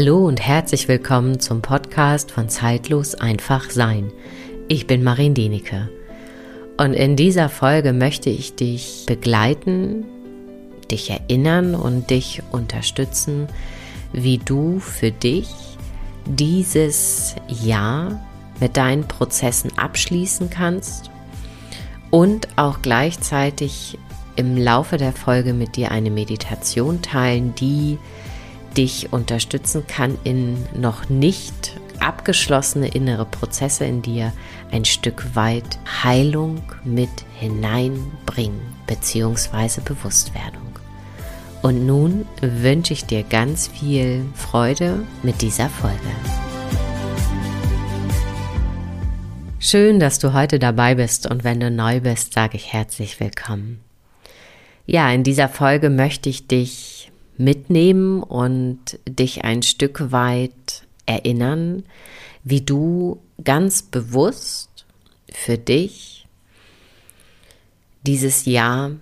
Hallo und herzlich willkommen zum Podcast von Zeitlos einfach sein. Ich bin Marin Denike und in dieser Folge möchte ich dich begleiten, dich erinnern und dich unterstützen, wie du für dich dieses Jahr mit deinen Prozessen abschließen kannst und auch gleichzeitig im Laufe der Folge mit dir eine Meditation teilen, die dich unterstützen kann, in noch nicht abgeschlossene innere Prozesse in dir ein Stück weit Heilung mit hineinbringen bzw. Bewusstwerdung. Und nun wünsche ich dir ganz viel Freude mit dieser Folge. Schön, dass du heute dabei bist und wenn du neu bist, sage ich herzlich willkommen. Ja, in dieser Folge möchte ich dich mitnehmen und dich ein Stück weit erinnern, wie du ganz bewusst für dich dieses Jahr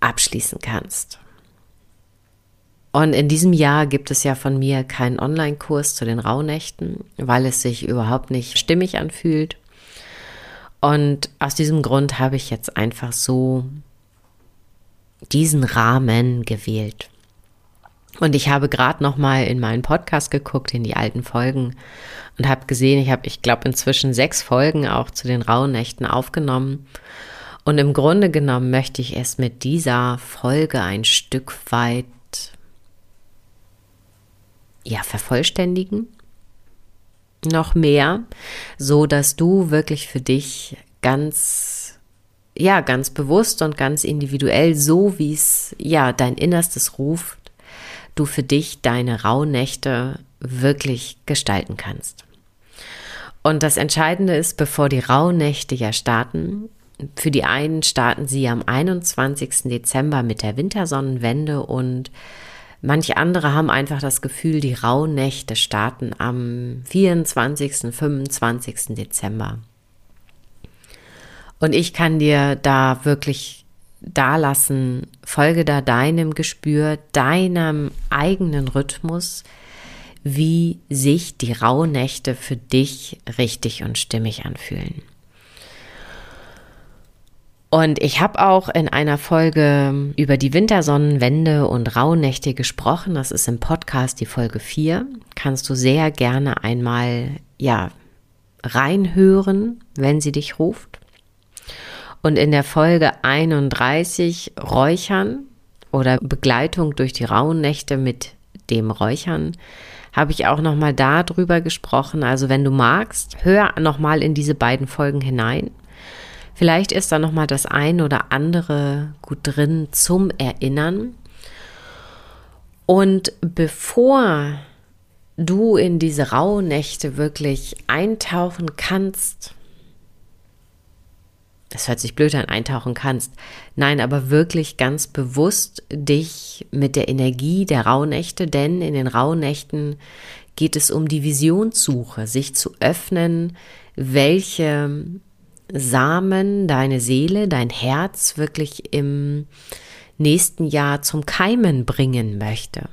abschließen kannst. Und in diesem Jahr gibt es ja von mir keinen Online-Kurs zu den Rauhnächten, weil es sich überhaupt nicht stimmig anfühlt. Und aus diesem Grund habe ich jetzt einfach so diesen Rahmen gewählt. Und ich habe gerade noch mal in meinen Podcast geguckt, in die alten Folgen und habe gesehen, ich habe, ich glaube, inzwischen sechs Folgen auch zu den rauen Nächten aufgenommen. Und im Grunde genommen möchte ich es mit dieser Folge ein Stück weit ja vervollständigen, noch mehr, so dass du wirklich für dich ganz ja ganz bewusst und ganz individuell, so wie es ja dein Innerstes ruft, du für dich deine Rauhnächte wirklich gestalten kannst. Und das Entscheidende ist, bevor die Rauhnächte ja starten, für die einen starten sie am 21. Dezember mit der Wintersonnenwende und manche andere haben einfach das Gefühl, die Rauhnächte starten am 24., 25. Dezember. Und ich kann dir da wirklich dalassen, folge da deinem Gespür, deinem eigenen Rhythmus, wie sich die Rauhnächte für dich richtig und stimmig anfühlen. Und ich habe auch in einer Folge über die Wintersonnenwende und Rauhnächte gesprochen. Das ist im Podcast die Folge 4. Kannst du sehr gerne einmal, ja, reinhören, wenn sie dich ruft. Und in der Folge 31 Räuchern oder Begleitung durch die rauen Nächte mit dem Räuchern habe ich auch noch mal darüber gesprochen. Also wenn du magst, hör noch mal in diese beiden Folgen hinein. Vielleicht ist da noch mal das ein oder andere gut drin zum Erinnern. Und bevor du in diese rauen Nächte wirklich eintauchen kannst, das hört sich blöd an, eintauchen kannst. Nein, aber wirklich ganz bewusst dich mit der Energie der Rauhnächte, denn in den Rauhnächten geht es um die Visionssuche, sich zu öffnen, welche Samen deine Seele, dein Herz wirklich im nächsten Jahr zum Keimen bringen möchte.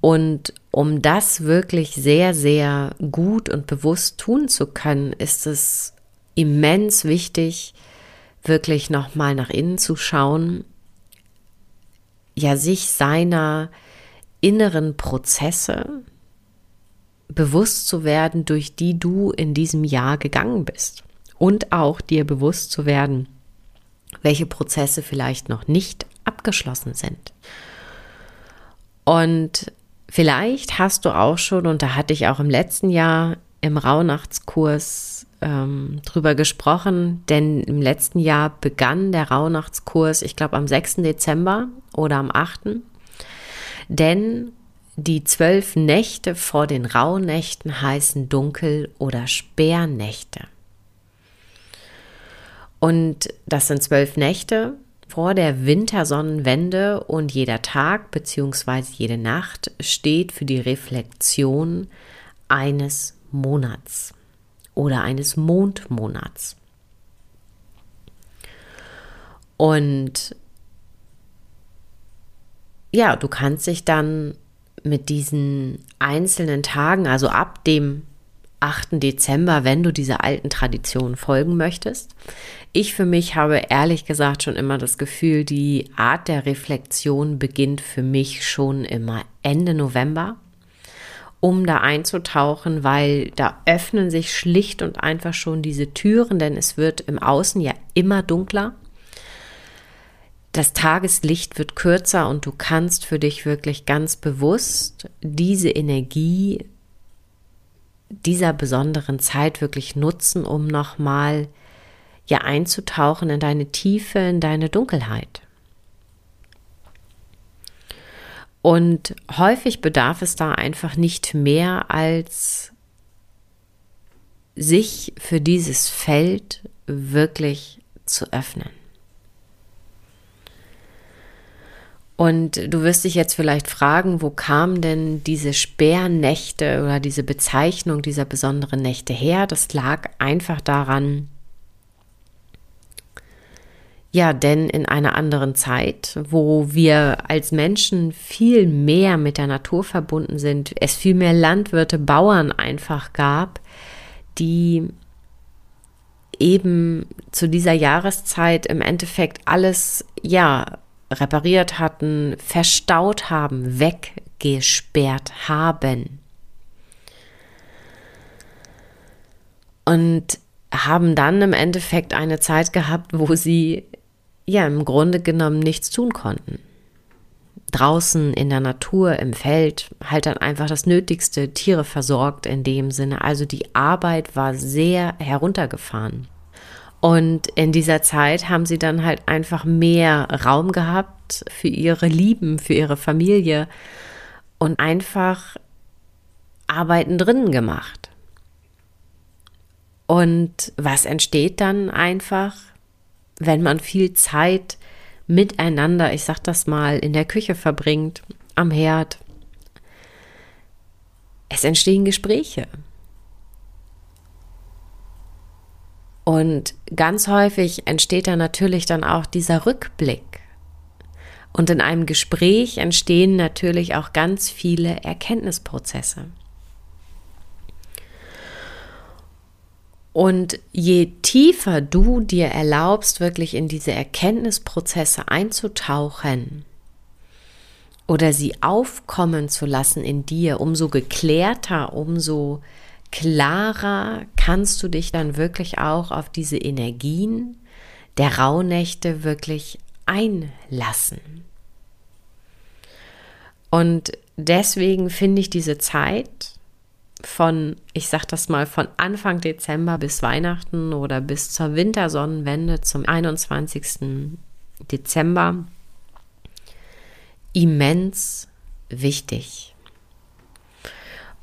Und um das wirklich sehr, sehr gut und bewusst tun zu können, ist es immens wichtig, wirklich nochmal nach innen zu schauen, ja, sich seiner inneren Prozesse bewusst zu werden, durch die du in diesem Jahr gegangen bist. Und auch dir bewusst zu werden, welche Prozesse vielleicht noch nicht abgeschlossen sind. Und vielleicht hast du auch schon, und da hatte ich auch im letzten Jahr im Rauhnachtskurs ähm, drüber gesprochen, denn im letzten Jahr begann der Rauhnachtskurs, ich glaube am 6. Dezember oder am 8. Denn die zwölf Nächte vor den Rauhnächten heißen Dunkel- oder Sperrnächte. Und das sind zwölf Nächte vor der Wintersonnenwende und jeder Tag bzw. jede Nacht steht für die Reflexion eines Monats oder eines Mondmonats. Und ja, du kannst dich dann mit diesen einzelnen Tagen, also ab dem 8. Dezember, wenn du dieser alten Tradition folgen möchtest. Ich für mich habe ehrlich gesagt schon immer das Gefühl, die Art der Reflexion beginnt für mich schon immer Ende November, um da einzutauchen, weil da öffnen sich schlicht und einfach schon diese Türen, denn es wird im Außen ja immer dunkler. Das Tageslicht wird kürzer und du kannst für dich wirklich ganz bewusst diese Energie dieser besonderen Zeit wirklich nutzen, um nochmal ja einzutauchen in deine Tiefe, in deine Dunkelheit. Und häufig bedarf es da einfach nicht mehr als sich für dieses Feld wirklich zu öffnen. Und du wirst dich jetzt vielleicht fragen, wo kam denn diese Sperrnächte oder diese Bezeichnung dieser besonderen Nächte her? Das lag einfach daran, ja, denn in einer anderen Zeit, wo wir als Menschen viel mehr mit der Natur verbunden sind, es viel mehr Landwirte, Bauern einfach gab, die eben zu dieser Jahreszeit im Endeffekt alles, ja, repariert hatten, verstaut haben, weggesperrt haben. Und haben dann im Endeffekt eine Zeit gehabt, wo sie ja im Grunde genommen nichts tun konnten. Draußen in der Natur, im Feld, halt dann einfach das Nötigste, Tiere versorgt in dem Sinne. Also die Arbeit war sehr heruntergefahren. Und in dieser Zeit haben sie dann halt einfach mehr Raum gehabt für ihre Lieben, für ihre Familie und einfach Arbeiten drinnen gemacht. Und was entsteht dann einfach, wenn man viel Zeit miteinander, ich sag das mal, in der Küche verbringt, am Herd? Es entstehen Gespräche. Und ganz häufig entsteht da natürlich dann auch dieser Rückblick. Und in einem Gespräch entstehen natürlich auch ganz viele Erkenntnisprozesse. Und je tiefer du dir erlaubst, wirklich in diese Erkenntnisprozesse einzutauchen oder sie aufkommen zu lassen in dir, umso geklärter, umso klarer kannst du dich dann wirklich auch auf diese Energien der Rauhnächte wirklich einlassen. Und deswegen finde ich diese Zeit von, ich sag das mal, von Anfang Dezember bis Weihnachten oder bis zur Wintersonnenwende zum 21. Dezember immens wichtig.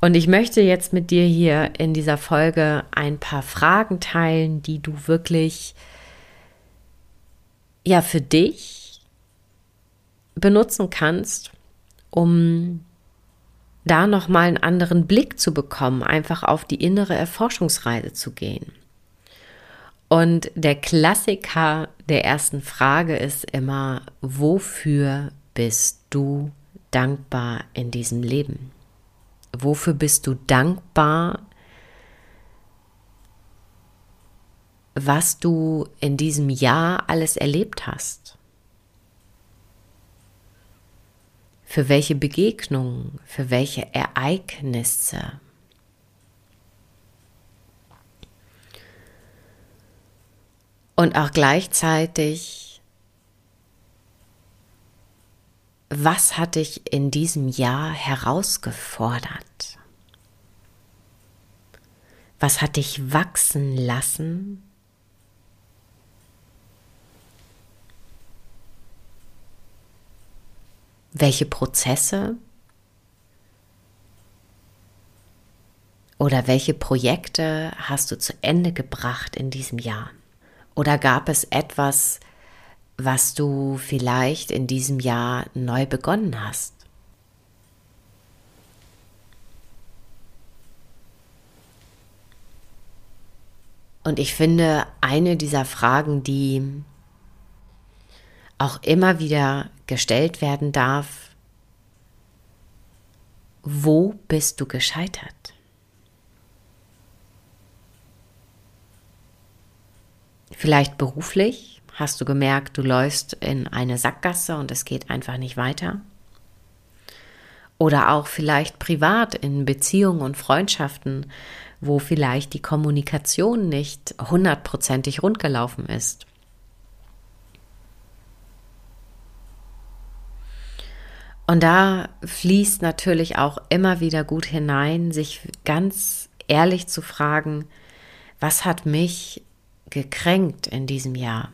Und ich möchte jetzt mit dir hier in dieser Folge ein paar Fragen teilen, die du wirklich ja für dich benutzen kannst, um da noch mal einen anderen Blick zu bekommen, einfach auf die innere Erforschungsreise zu gehen. Und der Klassiker der ersten Frage ist immer, wofür bist du dankbar in diesem Leben? Wofür bist du dankbar, was du in diesem Jahr alles erlebt hast? Für welche Begegnungen, für welche Ereignisse? Und auch gleichzeitig was hat dich in diesem Jahr herausgefordert? Was hat dich wachsen lassen? Welche Prozesse oder welche Projekte hast du zu Ende gebracht in diesem Jahr? Oder gab es etwas, was du vielleicht in diesem Jahr neu begonnen hast. Und ich finde, eine dieser Fragen, die auch immer wieder gestellt werden darf, wo bist du gescheitert? Vielleicht beruflich, hast du gemerkt, du läufst in eine Sackgasse und es geht einfach nicht weiter. Oder auch vielleicht privat in Beziehungen und Freundschaften, wo vielleicht die Kommunikation nicht hundertprozentig rundgelaufen ist. Und da fließt natürlich auch immer wieder gut hinein, sich ganz ehrlich zu fragen, was hat mich gekränkt in diesem Jahr?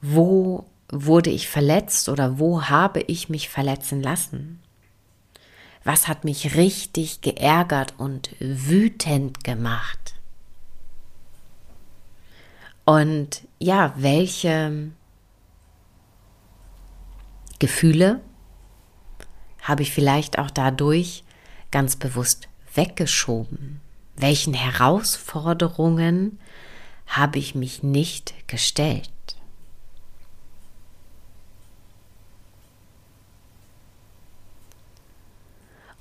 Wo wurde ich verletzt oder wo habe ich mich verletzen lassen? Was hat mich richtig geärgert und wütend gemacht? Und ja, welche Gefühle habe ich vielleicht auch dadurch ganz bewusst weggeschoben? Welchen Herausforderungen habe ich mich nicht gestellt?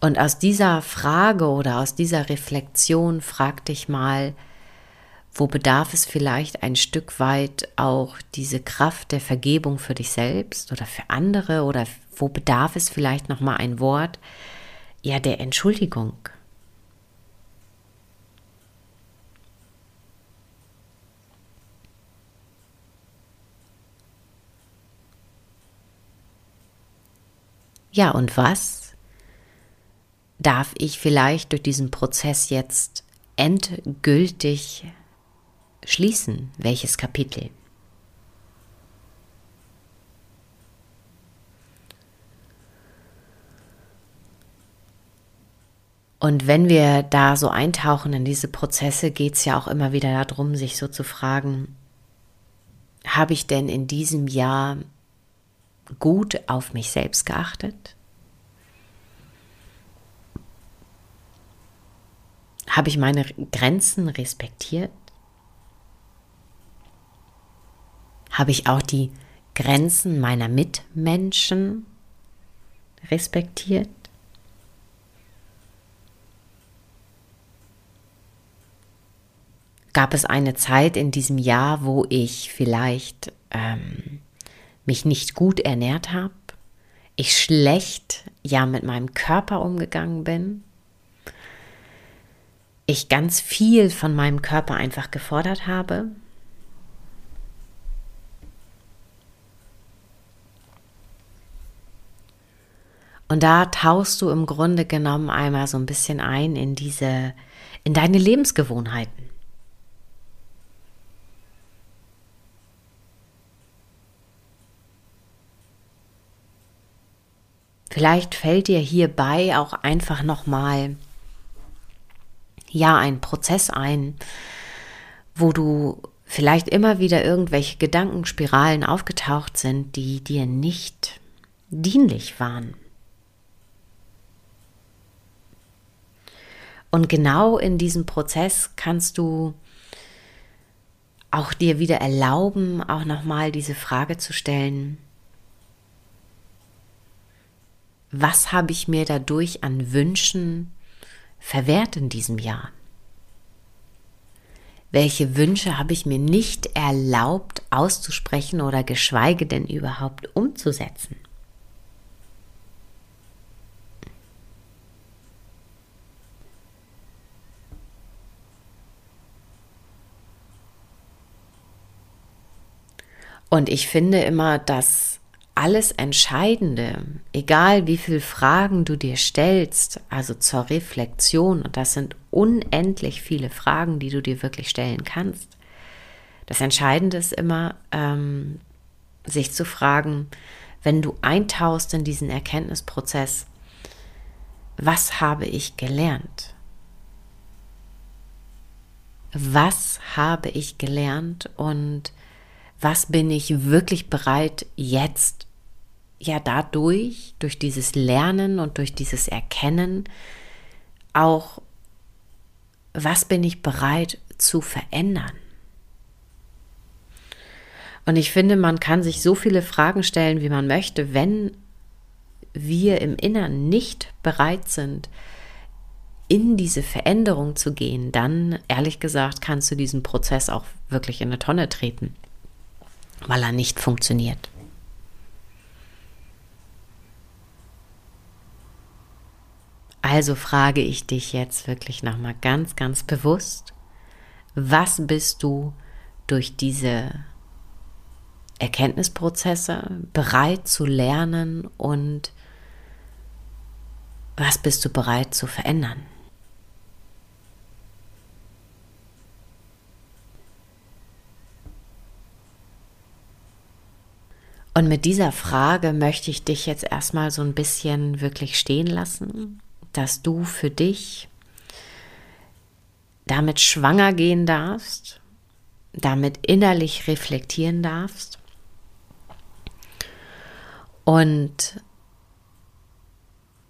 Und aus dieser Frage oder aus dieser Reflexion frag dich mal, wo bedarf es vielleicht ein Stück weit auch diese Kraft der Vergebung für dich selbst oder für andere oder wo bedarf es vielleicht noch mal ein Wort ja der Entschuldigung. Ja, und was darf ich vielleicht durch diesen Prozess jetzt endgültig schließen? Welches Kapitel? Und wenn wir da so eintauchen in diese Prozesse, geht es ja auch immer wieder darum, sich so zu fragen, habe ich denn in diesem Jahr gut auf mich selbst geachtet? Habe ich meine Grenzen respektiert? Habe ich auch die Grenzen meiner Mitmenschen respektiert? Gab es eine Zeit in diesem Jahr, wo ich vielleicht ähm, mich nicht gut ernährt habe, ich schlecht ja mit meinem Körper umgegangen bin? ich ganz viel von meinem Körper einfach gefordert habe. Und da tauchst du im Grunde genommen einmal so ein bisschen ein in diese, in deine Lebensgewohnheiten. Vielleicht fällt dir hierbei auch einfach nochmal mal ja ein Prozess ein, wo du vielleicht immer wieder irgendwelche Gedankenspiralen aufgetaucht sind, die dir nicht dienlich waren. Und genau in diesem Prozess kannst du auch dir wieder erlauben, auch nochmal diese Frage zu stellen, was habe ich mir dadurch an Wünschen verwehrt in diesem Jahr? Welche Wünsche habe ich mir nicht erlaubt auszusprechen oder geschweige denn überhaupt umzusetzen? Und ich finde immer, dass alles Entscheidende, egal wie viele Fragen du dir stellst, also zur Reflexion, und das sind unendlich viele Fragen, die du dir wirklich stellen kannst. Das Entscheidende ist immer, ähm, sich zu fragen, wenn du eintauchst in diesen Erkenntnisprozess, was habe ich gelernt? Was habe ich gelernt und was bin ich wirklich bereit jetzt ja dadurch, durch dieses Lernen und durch dieses Erkennen, auch was bin ich bereit zu verändern? Und ich finde, man kann sich so viele Fragen stellen, wie man möchte, wenn wir im Innern nicht bereit sind, in diese Veränderung zu gehen, dann, ehrlich gesagt, kannst du diesen Prozess auch wirklich in eine Tonne treten, weil er nicht funktioniert. Also frage ich dich jetzt wirklich nochmal ganz, ganz bewusst, was bist du durch diese Erkenntnisprozesse bereit zu lernen und was bist du bereit zu verändern? Und mit dieser Frage möchte ich dich jetzt erstmal so ein bisschen wirklich stehen lassen, dass du für dich damit schwanger gehen darfst, damit innerlich reflektieren darfst und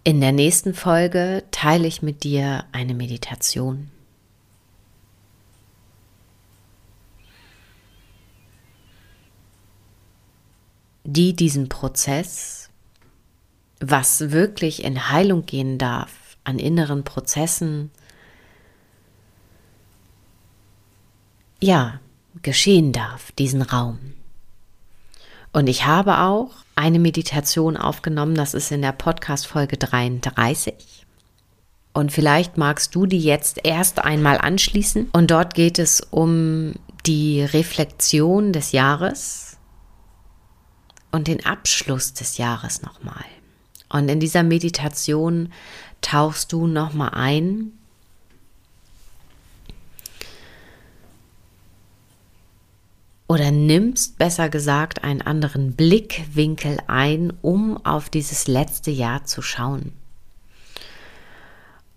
in der nächsten Folge teile ich mit dir eine Meditation. Die diesen Prozess, was wirklich in Heilung gehen darf, an inneren Prozessen, ja, geschehen darf, diesen Raum. Und ich habe auch eine Meditation aufgenommen, das ist in der Podcast Folge 33. Und vielleicht magst du die jetzt erst einmal anschließen. Und dort geht es um die Reflexion des Jahres und den Abschluss des Jahres nochmal. Und in dieser Meditation tauchst du nochmal ein oder nimmst besser gesagt einen anderen Blickwinkel ein, um auf dieses letzte Jahr zu schauen.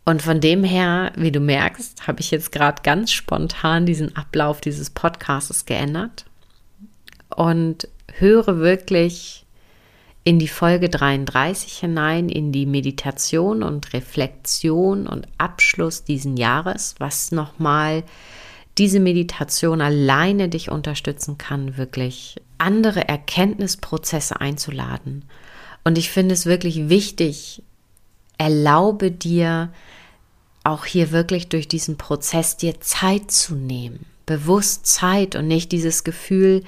Und von dem her, wie du merkst, habe ich jetzt gerade ganz spontan diesen Ablauf dieses Podcasts geändert und höre wirklich in die Folge 33 hinein, in die Meditation und Reflexion und Abschluss diesen Jahres, was nochmal diese Meditation alleine dich unterstützen kann, wirklich andere Erkenntnisprozesse einzuladen. Und ich finde es wirklich wichtig, erlaube dir auch hier wirklich durch diesen Prozess dir Zeit zu nehmen. Bewusst Zeit und nicht dieses Gefühl,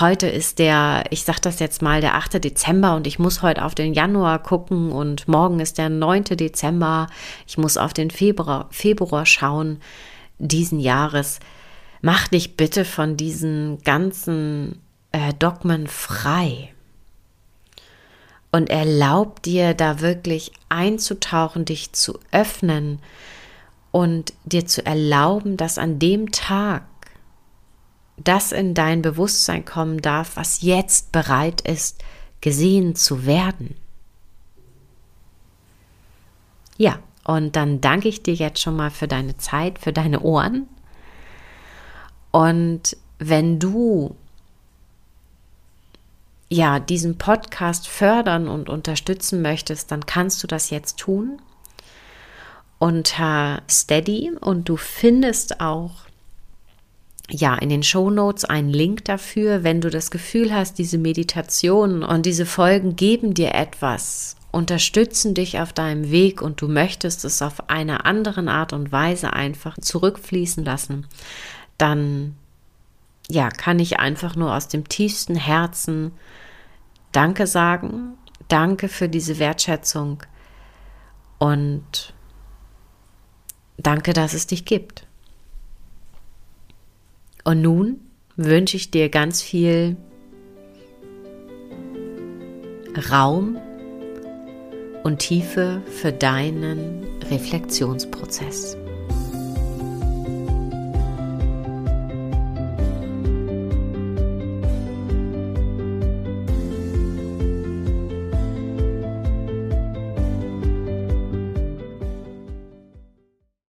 heute ist der, ich sage das jetzt mal, der 8. Dezember und ich muss heute auf den Januar gucken und morgen ist der 9. Dezember, ich muss auf den Februar, Februar schauen diesen Jahres. Mach dich bitte von diesen ganzen äh, Dogmen frei und erlaub dir da wirklich einzutauchen, dich zu öffnen und dir zu erlauben, dass an dem Tag das in dein Bewusstsein kommen darf, was jetzt bereit ist, gesehen zu werden. Ja, und dann danke ich dir jetzt schon mal für deine Zeit, für deine Ohren. Und wenn du ja diesen Podcast fördern und unterstützen möchtest, dann kannst du das jetzt tun unter Steady und du findest auch ja, in den Show Notes einen Link dafür, wenn du das Gefühl hast, diese Meditationen und diese Folgen geben dir etwas unterstützen dich auf deinem Weg und du möchtest es auf einer anderen Art und Weise einfach zurückfließen lassen, dann ja, kann ich einfach nur aus dem tiefsten Herzen Danke sagen. Danke für diese Wertschätzung und danke, dass es dich gibt. Und nun wünsche ich dir ganz viel Raum und Tiefe für deinen Reflexionsprozess.